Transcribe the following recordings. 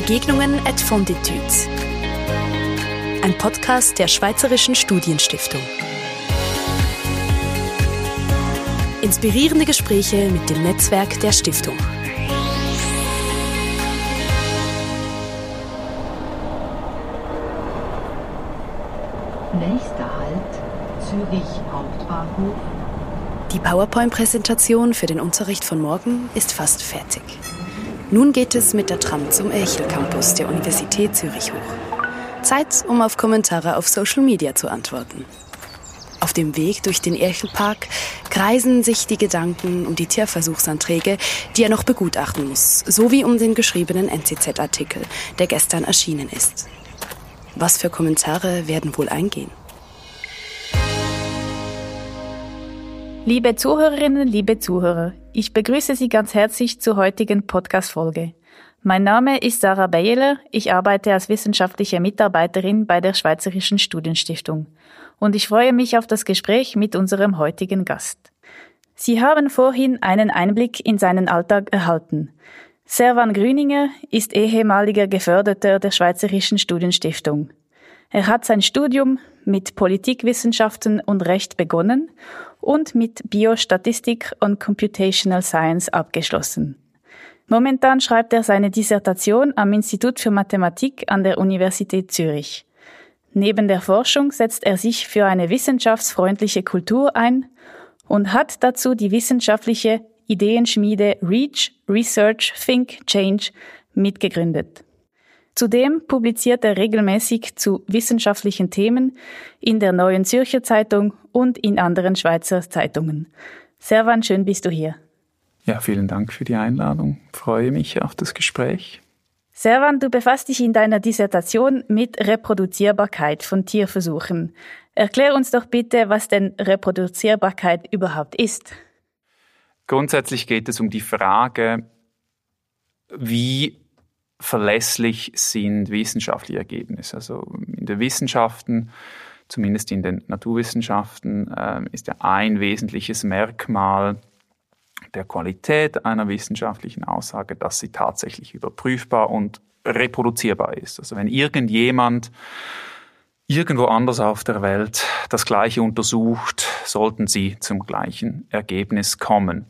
Begegnungen at Fonditudes. Ein Podcast der Schweizerischen Studienstiftung. Inspirierende Gespräche mit dem Netzwerk der Stiftung. Nächster Halt Zürich Hauptbahnhof. Die PowerPoint-Präsentation für den Unterricht von morgen ist fast fertig. Nun geht es mit der Tram zum Elchel Campus der Universität Zürich hoch. Zeit, um auf Kommentare auf Social Media zu antworten. Auf dem Weg durch den Erchelpark kreisen sich die Gedanken um die Tierversuchsanträge, die er noch begutachten muss, sowie um den geschriebenen NZZ-Artikel, der gestern erschienen ist. Was für Kommentare werden wohl eingehen? Liebe Zuhörerinnen, liebe Zuhörer, ich begrüße Sie ganz herzlich zur heutigen Podcast-Folge. Mein Name ist Sarah Beyeler, ich arbeite als wissenschaftliche Mitarbeiterin bei der Schweizerischen Studienstiftung und ich freue mich auf das Gespräch mit unserem heutigen Gast. Sie haben vorhin einen Einblick in seinen Alltag erhalten. Servan Grüninger ist ehemaliger Geförderter der Schweizerischen Studienstiftung. Er hat sein Studium mit Politikwissenschaften und Recht begonnen und mit Biostatistik und Computational Science abgeschlossen. Momentan schreibt er seine Dissertation am Institut für Mathematik an der Universität Zürich. Neben der Forschung setzt er sich für eine wissenschaftsfreundliche Kultur ein und hat dazu die wissenschaftliche Ideenschmiede REACH Research Think Change mitgegründet. Zudem publiziert er regelmäßig zu wissenschaftlichen Themen in der Neuen Zürcher Zeitung und in anderen Schweizer Zeitungen. Servan, schön bist du hier. Ja, vielen Dank für die Einladung. Ich freue mich auf das Gespräch. Servan, du befasst dich in deiner Dissertation mit Reproduzierbarkeit von Tierversuchen. Erklär uns doch bitte, was denn Reproduzierbarkeit überhaupt ist. Grundsätzlich geht es um die Frage, wie verlässlich sind wissenschaftliche Ergebnisse. Also in den Wissenschaften, zumindest in den Naturwissenschaften, äh, ist ja ein wesentliches Merkmal der Qualität einer wissenschaftlichen Aussage, dass sie tatsächlich überprüfbar und reproduzierbar ist. Also wenn irgendjemand irgendwo anders auf der Welt das Gleiche untersucht, sollten sie zum gleichen Ergebnis kommen.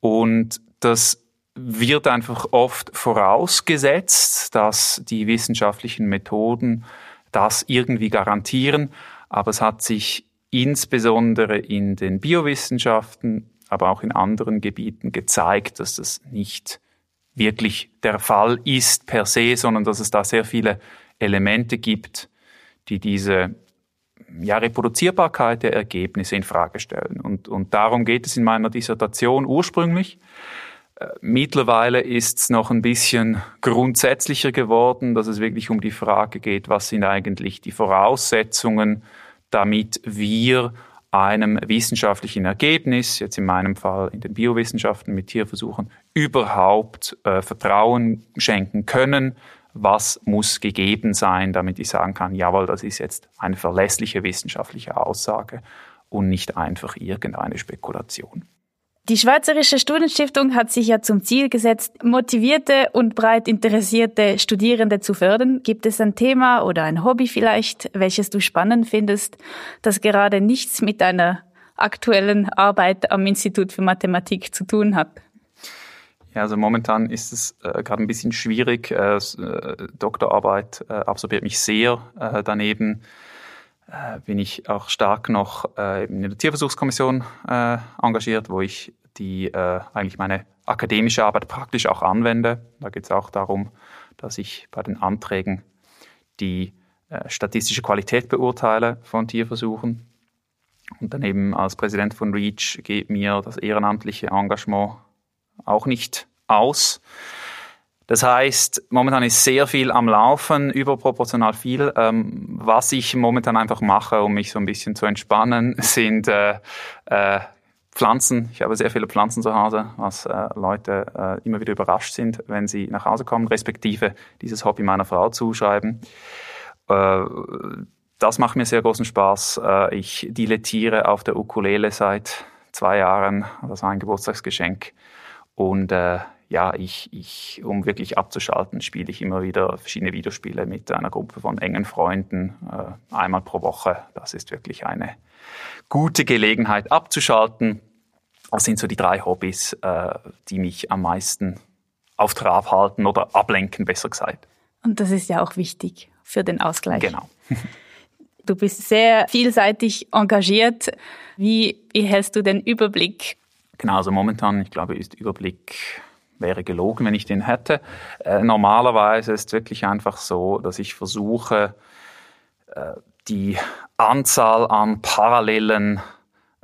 Und das wird einfach oft vorausgesetzt, dass die wissenschaftlichen Methoden das irgendwie garantieren. Aber es hat sich insbesondere in den Biowissenschaften, aber auch in anderen Gebieten gezeigt, dass das nicht wirklich der Fall ist per se, sondern dass es da sehr viele Elemente gibt, die diese ja, Reproduzierbarkeit der Ergebnisse in Frage stellen. Und, und darum geht es in meiner Dissertation ursprünglich. Mittlerweile ist es noch ein bisschen grundsätzlicher geworden, dass es wirklich um die Frage geht, was sind eigentlich die Voraussetzungen, damit wir einem wissenschaftlichen Ergebnis, jetzt in meinem Fall in den Biowissenschaften mit Tierversuchen, überhaupt äh, Vertrauen schenken können. Was muss gegeben sein, damit ich sagen kann, jawohl, das ist jetzt eine verlässliche wissenschaftliche Aussage und nicht einfach irgendeine Spekulation. Die Schweizerische Studienstiftung hat sich ja zum Ziel gesetzt, motivierte und breit interessierte Studierende zu fördern. Gibt es ein Thema oder ein Hobby vielleicht, welches du spannend findest, das gerade nichts mit deiner aktuellen Arbeit am Institut für Mathematik zu tun hat? Ja, also momentan ist es äh, gerade ein bisschen schwierig. Äh, äh Doktorarbeit äh, absorbiert mich sehr. Äh, daneben äh, bin ich auch stark noch äh, in der Tierversuchskommission äh, engagiert, wo ich die äh, eigentlich meine akademische Arbeit praktisch auch anwende. Da geht es auch darum, dass ich bei den Anträgen die äh, statistische Qualität beurteile von Tierversuchen. Und daneben als Präsident von REACH geht mir das ehrenamtliche Engagement auch nicht aus. Das heißt, momentan ist sehr viel am Laufen, überproportional viel. Ähm, was ich momentan einfach mache, um mich so ein bisschen zu entspannen, sind äh, äh, Pflanzen. Ich habe sehr viele Pflanzen zu Hause, was äh, Leute äh, immer wieder überrascht sind, wenn sie nach Hause kommen, respektive dieses Hobby meiner Frau zuschreiben. Äh, das macht mir sehr großen Spaß. Äh, ich dilettiere auf der Ukulele seit zwei Jahren. Das war ein Geburtstagsgeschenk. Und äh, ja, ich, ich, um wirklich abzuschalten, spiele ich immer wieder verschiedene Videospiele mit einer Gruppe von engen Freunden, äh, einmal pro Woche. Das ist wirklich eine gute Gelegenheit abzuschalten. Das sind so die drei Hobbys, äh, die mich am meisten auf Trab halten oder ablenken, besser gesagt. Und das ist ja auch wichtig für den Ausgleich. Genau. Du bist sehr vielseitig engagiert. Wie, wie hältst du den Überblick? Genau, also momentan, ich glaube, ist Überblick wäre gelogen, wenn ich den hätte. Äh, normalerweise ist es wirklich einfach so, dass ich versuche, äh, die Anzahl an parallelen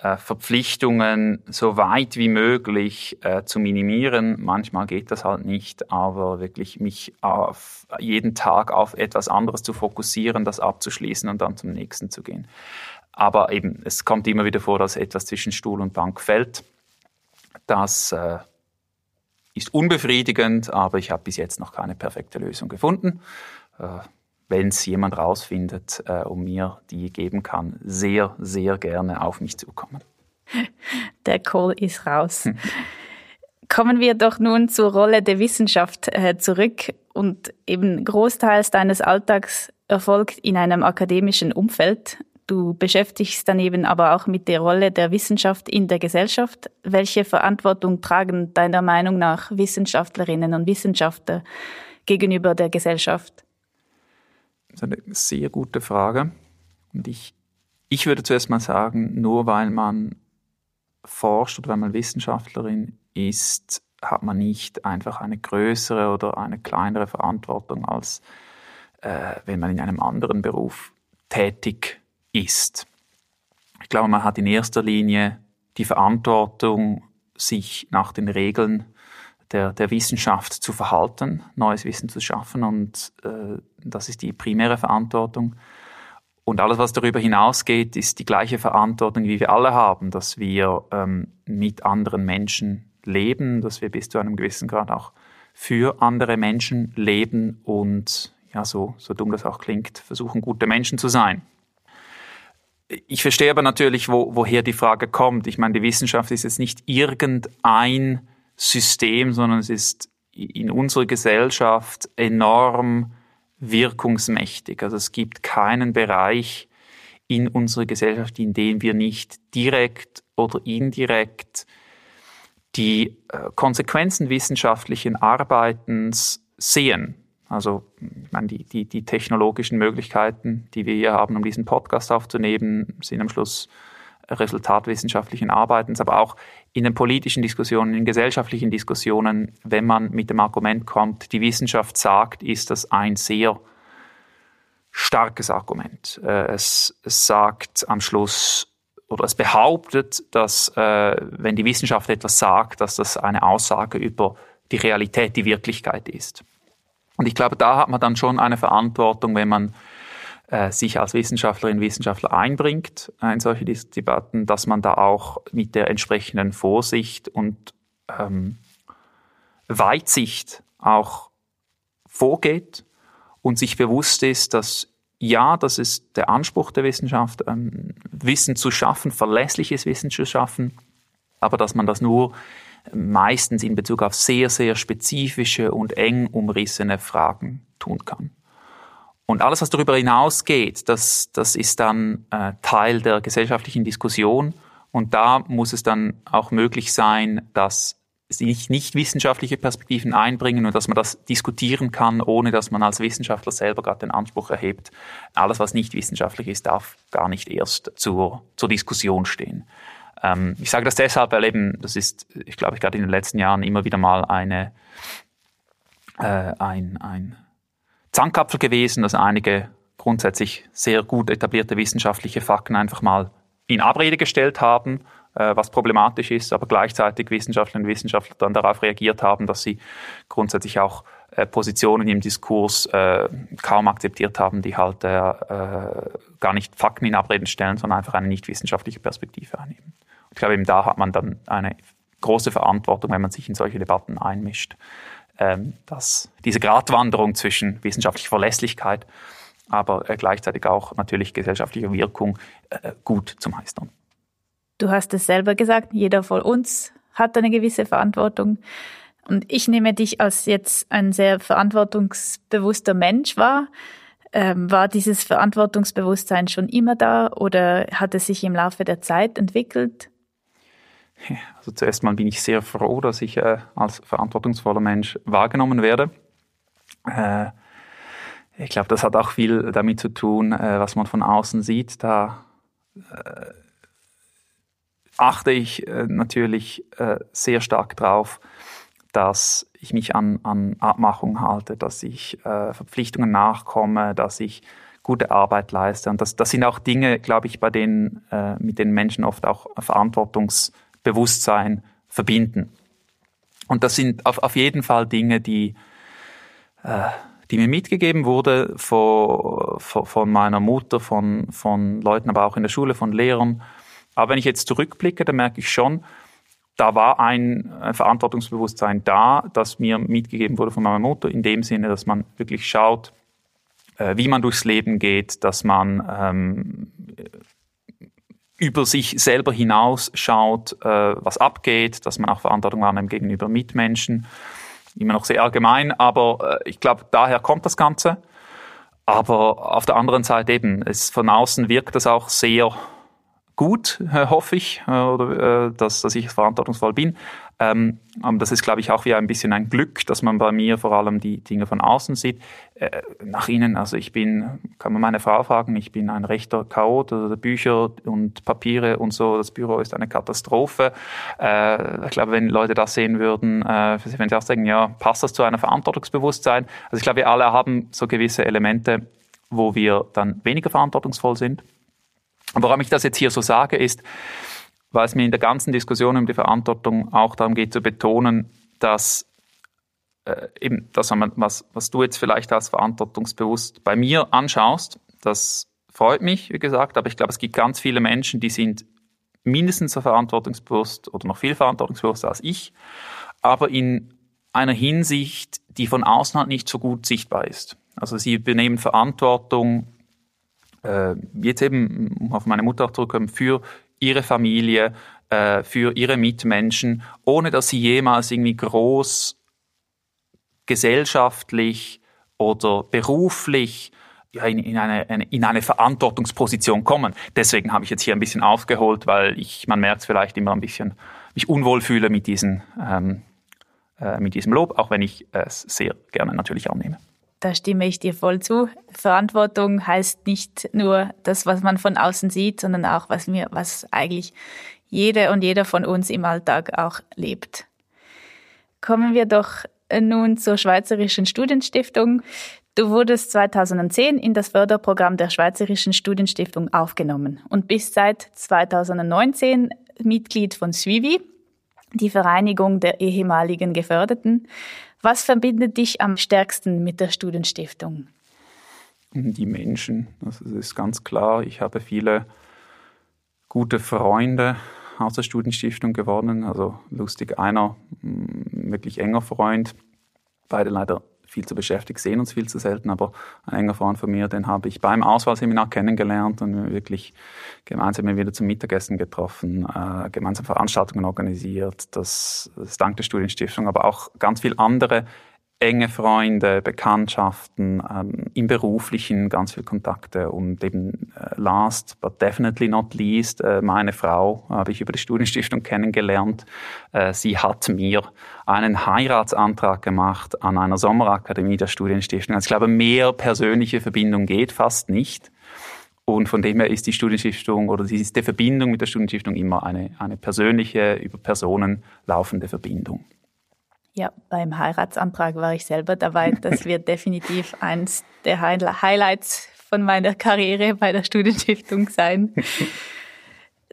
äh, Verpflichtungen so weit wie möglich äh, zu minimieren. Manchmal geht das halt nicht, aber wirklich mich auf jeden Tag auf etwas anderes zu fokussieren, das abzuschließen und dann zum nächsten zu gehen. Aber eben, es kommt immer wieder vor, dass etwas zwischen Stuhl und Bank fällt. Das äh, ist unbefriedigend, aber ich habe bis jetzt noch keine perfekte Lösung gefunden. Äh, Wenn es jemand rausfindet äh, und mir die geben kann, sehr, sehr gerne auf mich zukommen. Der Call ist raus. Hm. Kommen wir doch nun zur Rolle der Wissenschaft äh, zurück und eben großteils deines Alltags erfolgt in einem akademischen Umfeld. Du beschäftigst daneben aber auch mit der Rolle der Wissenschaft in der Gesellschaft. Welche Verantwortung tragen deiner Meinung nach Wissenschaftlerinnen und Wissenschaftler gegenüber der Gesellschaft? Das ist eine sehr gute Frage. Und ich, ich würde zuerst mal sagen, nur weil man forscht oder weil man Wissenschaftlerin ist, hat man nicht einfach eine größere oder eine kleinere Verantwortung, als äh, wenn man in einem anderen Beruf tätig ist. Ich glaube, man hat in erster Linie die Verantwortung, sich nach den Regeln der, der Wissenschaft zu verhalten, neues Wissen zu schaffen und äh, das ist die primäre Verantwortung. Und alles, was darüber hinausgeht, ist die gleiche Verantwortung, wie wir alle haben, dass wir ähm, mit anderen Menschen leben, dass wir bis zu einem gewissen Grad auch für andere Menschen leben und ja, so, so dumm das auch klingt, versuchen, gute Menschen zu sein. Ich verstehe aber natürlich, wo, woher die Frage kommt. Ich meine, die Wissenschaft ist jetzt nicht irgendein System, sondern es ist in unserer Gesellschaft enorm wirkungsmächtig. Also es gibt keinen Bereich in unserer Gesellschaft, in dem wir nicht direkt oder indirekt die äh, Konsequenzen wissenschaftlichen Arbeitens sehen. Also ich meine, die, die, die technologischen Möglichkeiten, die wir hier haben, um diesen Podcast aufzunehmen, sind am Schluss Resultat wissenschaftlichen Arbeitens, aber auch in den politischen Diskussionen, in gesellschaftlichen Diskussionen, wenn man mit dem Argument kommt, die Wissenschaft sagt, ist das ein sehr starkes Argument. Äh, es, es sagt am Schluss oder es behauptet, dass äh, wenn die Wissenschaft etwas sagt, dass das eine Aussage über die Realität, die Wirklichkeit ist. Und ich glaube, da hat man dann schon eine Verantwortung, wenn man äh, sich als Wissenschaftlerin, Wissenschaftler einbringt äh, in solche Debatten, dass man da auch mit der entsprechenden Vorsicht und ähm, Weitsicht auch vorgeht und sich bewusst ist, dass ja, das ist der Anspruch der Wissenschaft, ähm, Wissen zu schaffen, verlässliches Wissen zu schaffen, aber dass man das nur meistens in Bezug auf sehr, sehr spezifische und eng umrissene Fragen tun kann. Und alles, was darüber hinausgeht, das, das ist dann äh, Teil der gesellschaftlichen Diskussion. Und da muss es dann auch möglich sein, dass sich nicht wissenschaftliche Perspektiven einbringen und dass man das diskutieren kann, ohne dass man als Wissenschaftler selber gerade den Anspruch erhebt, alles, was nicht wissenschaftlich ist, darf gar nicht erst zur, zur Diskussion stehen. Ähm, ich sage das deshalb, weil eben, das ist, ich glaube, ich gerade in den letzten Jahren immer wieder mal eine, äh, ein, ein Zankapfel gewesen, dass einige grundsätzlich sehr gut etablierte wissenschaftliche Fakten einfach mal in Abrede gestellt haben, äh, was problematisch ist, aber gleichzeitig Wissenschaftlerinnen und Wissenschaftler dann darauf reagiert haben, dass sie grundsätzlich auch äh, Positionen im Diskurs äh, kaum akzeptiert haben, die halt äh, äh gar nicht Fakten in Abreden stellen, sondern einfach eine nicht wissenschaftliche Perspektive einnehmen. Ich glaube, eben da hat man dann eine große Verantwortung, wenn man sich in solche Debatten einmischt, ähm, dass diese Gratwanderung zwischen wissenschaftlicher Verlässlichkeit, aber äh, gleichzeitig auch natürlich gesellschaftlicher Wirkung äh, gut zu meistern. Du hast es selber gesagt, jeder von uns hat eine gewisse Verantwortung. Und ich nehme dich als jetzt ein sehr verantwortungsbewusster Mensch wahr. Ähm, war dieses Verantwortungsbewusstsein schon immer da oder hat es sich im Laufe der Zeit entwickelt? Also zuerst mal bin ich sehr froh, dass ich äh, als verantwortungsvoller Mensch wahrgenommen werde. Äh, ich glaube, das hat auch viel damit zu tun, äh, was man von außen sieht. Da äh, achte ich äh, natürlich äh, sehr stark drauf, dass ich mich an, an Abmachungen halte, dass ich Verpflichtungen nachkomme, dass ich gute Arbeit leiste. Und das, das sind auch Dinge, glaube ich, bei denen, mit denen Menschen oft auch Verantwortungsbewusstsein verbinden. Und das sind auf, auf jeden Fall Dinge, die die mir mitgegeben wurde von, von meiner Mutter, von, von Leuten, aber auch in der Schule, von Lehrern. Aber wenn ich jetzt zurückblicke, dann merke ich schon, da war ein Verantwortungsbewusstsein da, das mir mitgegeben wurde von meiner Mutter, in dem Sinne, dass man wirklich schaut, äh, wie man durchs Leben geht, dass man ähm, über sich selber hinaus schaut, äh, was abgeht, dass man auch Verantwortung wahrnimmt gegenüber Mitmenschen immer noch sehr allgemein, aber äh, ich glaube, daher kommt das Ganze. Aber auf der anderen Seite eben, es von außen wirkt das auch sehr gut, äh, hoffe ich, äh, oder, äh, dass, dass ich verantwortungsvoll bin. Ähm, das ist, glaube ich, auch wie ein bisschen ein Glück, dass man bei mir vor allem die Dinge von außen sieht. Äh, nach innen, also ich bin, kann man meine Frau fragen, ich bin ein rechter Chaot, also Bücher und Papiere und so, das Büro ist eine Katastrophe. Äh, ich glaube, wenn Leute das sehen würden, äh, wenn sie auch sagen, ja, passt das zu einem Verantwortungsbewusstsein? Also ich glaube, wir alle haben so gewisse Elemente, wo wir dann weniger verantwortungsvoll sind. Und warum ich das jetzt hier so sage, ist, weil es mir in der ganzen Diskussion um die Verantwortung auch darum geht zu betonen, dass äh, eben das, was, was du jetzt vielleicht als verantwortungsbewusst bei mir anschaust, das freut mich, wie gesagt, aber ich glaube, es gibt ganz viele Menschen, die sind mindestens so verantwortungsbewusst oder noch viel verantwortungsbewusster als ich, aber in einer Hinsicht, die von außen halt nicht so gut sichtbar ist. Also sie übernehmen Verantwortung, äh, jetzt eben, um auf meine Mutter auch zurückzukommen, für ihre Familie, äh, für ihre Mitmenschen, ohne dass sie jemals irgendwie groß gesellschaftlich oder beruflich ja, in, in, eine, in eine Verantwortungsposition kommen. Deswegen habe ich jetzt hier ein bisschen aufgeholt, weil ich, man merkt vielleicht immer ein bisschen, mich unwohl fühle mit, diesen, ähm, äh, mit diesem Lob, auch wenn ich es sehr gerne natürlich annehme. Da stimme ich dir voll zu. Verantwortung heißt nicht nur das, was man von außen sieht, sondern auch, was mir, was eigentlich jede und jeder von uns im Alltag auch lebt. Kommen wir doch nun zur Schweizerischen Studienstiftung. Du wurdest 2010 in das Förderprogramm der Schweizerischen Studienstiftung aufgenommen und bist seit 2019 Mitglied von SWIVI, die Vereinigung der ehemaligen Geförderten. Was verbindet dich am stärksten mit der Studienstiftung? Die Menschen. Also es ist ganz klar, ich habe viele gute Freunde aus der Studienstiftung gewonnen. Also lustig, einer mm, wirklich enger Freund, beide leider viel zu beschäftigt, sehen uns viel zu selten, aber ein enger Freund von mir, den habe ich beim Auswahlseminar kennengelernt und wirklich gemeinsam wieder zum Mittagessen getroffen, äh, gemeinsam Veranstaltungen organisiert, das, das dank der Studienstiftung, aber auch ganz viel andere enge Freunde, Bekanntschaften, ähm, im beruflichen ganz viel Kontakte und eben äh, last but definitely not least, äh, meine Frau habe ich über die Studienstiftung kennengelernt. Äh, sie hat mir einen Heiratsantrag gemacht an einer Sommerakademie der Studienstiftung. Also ich glaube, mehr persönliche Verbindung geht fast nicht. Und von dem her ist die Studienstiftung oder ist die Verbindung mit der Studienstiftung immer eine, eine persönliche, über Personen laufende Verbindung. Ja, beim Heiratsantrag war ich selber dabei. Das wird definitiv eins der Highlights von meiner Karriere bei der Studienstiftung sein.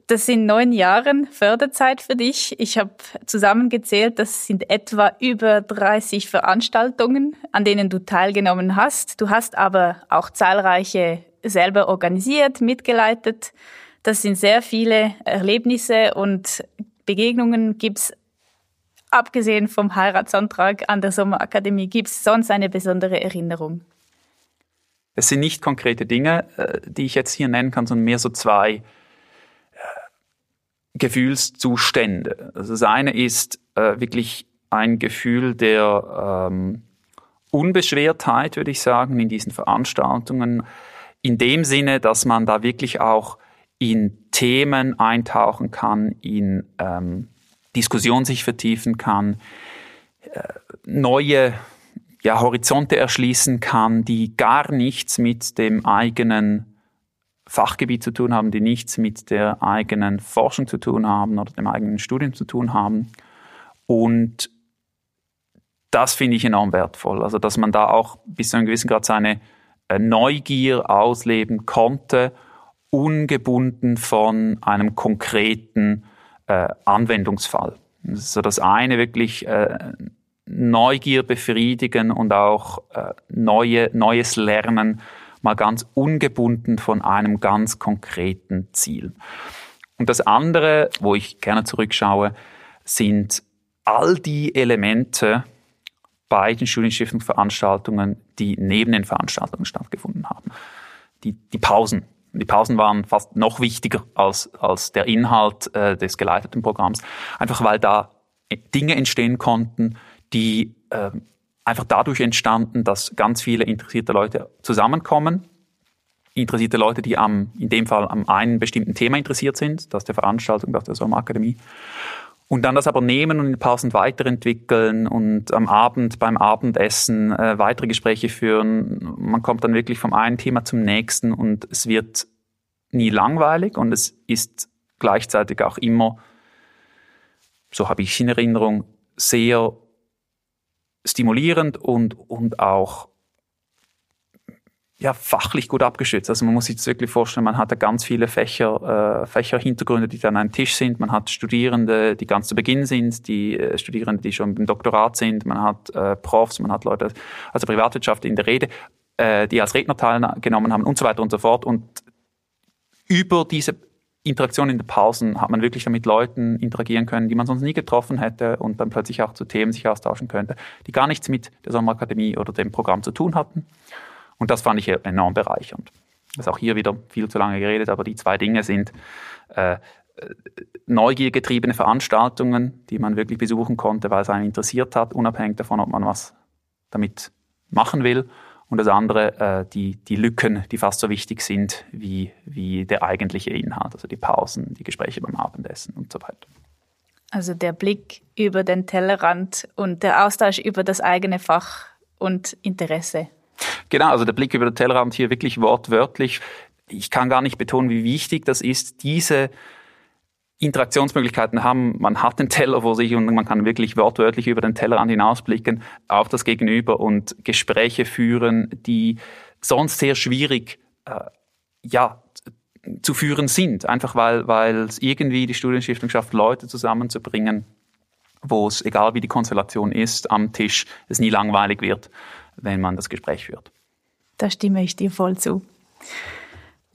Das sind neun Jahre Förderzeit für dich. Ich habe zusammengezählt, das sind etwa über 30 Veranstaltungen, an denen du teilgenommen hast. Du hast aber auch zahlreiche selber organisiert, mitgeleitet. Das sind sehr viele Erlebnisse und Begegnungen gibt's abgesehen vom Heiratsantrag an der Sommerakademie, gibt es sonst eine besondere Erinnerung? Es sind nicht konkrete Dinge, äh, die ich jetzt hier nennen kann, sondern mehr so zwei äh, Gefühlszustände. Also das eine ist äh, wirklich ein Gefühl der ähm, Unbeschwertheit, würde ich sagen, in diesen Veranstaltungen. In dem Sinne, dass man da wirklich auch in Themen eintauchen kann, in ähm, Diskussion sich vertiefen kann, äh, neue ja, Horizonte erschließen kann, die gar nichts mit dem eigenen Fachgebiet zu tun haben, die nichts mit der eigenen Forschung zu tun haben oder dem eigenen Studium zu tun haben. Und das finde ich enorm wertvoll. Also, dass man da auch bis zu einem gewissen Grad seine äh, Neugier ausleben konnte, ungebunden von einem konkreten äh, Anwendungsfall. So das eine wirklich äh, Neugier befriedigen und auch äh, neue, neues Lernen, mal ganz ungebunden von einem ganz konkreten Ziel. Und das andere, wo ich gerne zurückschaue, sind all die Elemente bei den Studienstiftungsveranstaltungen, die neben den Veranstaltungen stattgefunden haben. Die, die Pausen. Die Pausen waren fast noch wichtiger als, als der Inhalt äh, des geleiteten Programms, einfach weil da Dinge entstehen konnten, die äh, einfach dadurch entstanden, dass ganz viele interessierte Leute zusammenkommen. Interessierte Leute, die am, in dem Fall am einen bestimmten Thema interessiert sind, das der Veranstaltung, das der Sommerakademie. Und dann das aber nehmen und in Pausen weiterentwickeln und am Abend beim Abendessen äh, weitere Gespräche führen. Man kommt dann wirklich vom einen Thema zum nächsten und es wird nie langweilig und es ist gleichzeitig auch immer, so habe ich in Erinnerung, sehr stimulierend und, und auch ja, fachlich gut abgeschützt. Also man muss sich das wirklich vorstellen, man hat da ganz viele Fächer, äh, Fächerhintergründe, die dann an einem Tisch sind. Man hat Studierende, die ganz zu Beginn sind, die äh, Studierende, die schon im Doktorat sind. Man hat äh, Profs, man hat Leute aus der Privatwirtschaft in der Rede, äh, die als Redner teilgenommen haben und so weiter und so fort. Und über diese Interaktion in den Pausen hat man wirklich dann mit Leuten interagieren können, die man sonst nie getroffen hätte und dann plötzlich auch zu Themen sich austauschen könnte, die gar nichts mit der Sommerakademie oder dem Programm zu tun hatten. Und das fand ich enorm bereichernd. Das ist auch hier wieder viel zu lange geredet, aber die zwei Dinge sind äh, neugiergetriebene Veranstaltungen, die man wirklich besuchen konnte, weil es einen interessiert hat, unabhängig davon, ob man was damit machen will. Und das andere, äh, die, die Lücken, die fast so wichtig sind wie, wie der eigentliche Inhalt, also die Pausen, die Gespräche beim Abendessen und so weiter. Also der Blick über den Tellerrand und der Austausch über das eigene Fach und Interesse. Genau, also der Blick über den Tellerrand hier wirklich wortwörtlich. Ich kann gar nicht betonen, wie wichtig das ist, diese Interaktionsmöglichkeiten haben. Man hat den Teller vor sich und man kann wirklich wortwörtlich über den Tellerrand hinausblicken auf das Gegenüber und Gespräche führen, die sonst sehr schwierig äh, ja, zu führen sind. Einfach weil, weil es irgendwie die Studienstiftung schafft, Leute zusammenzubringen, wo es, egal wie die Konstellation ist, am Tisch es nie langweilig wird wenn man das Gespräch führt. Da stimme ich dir voll zu.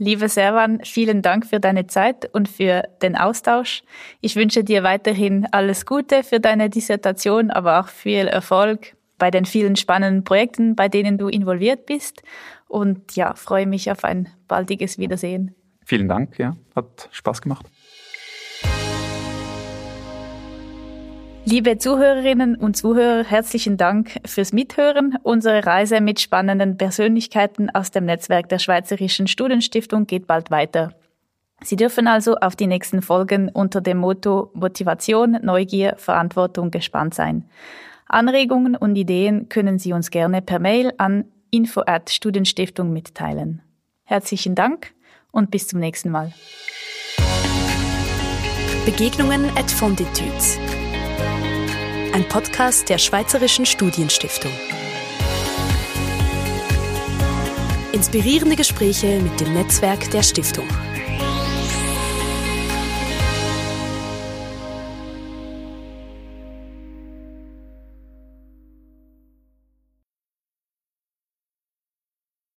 Liebe Servan, vielen Dank für deine Zeit und für den Austausch. Ich wünsche dir weiterhin alles Gute für deine Dissertation, aber auch viel Erfolg bei den vielen spannenden Projekten, bei denen du involviert bist. Und ja, freue mich auf ein baldiges Wiedersehen. Vielen Dank, ja, hat Spaß gemacht. Liebe Zuhörerinnen und Zuhörer, herzlichen Dank fürs Mithören. Unsere Reise mit spannenden Persönlichkeiten aus dem Netzwerk der Schweizerischen Studienstiftung geht bald weiter. Sie dürfen also auf die nächsten Folgen unter dem Motto Motivation, Neugier, Verantwortung gespannt sein. Anregungen und Ideen können Sie uns gerne per Mail an info@studienstiftung mitteilen. Herzlichen Dank und bis zum nächsten Mal. Begegnungen at Fonditudes ein Podcast der Schweizerischen Studienstiftung. Inspirierende Gespräche mit dem Netzwerk der Stiftung.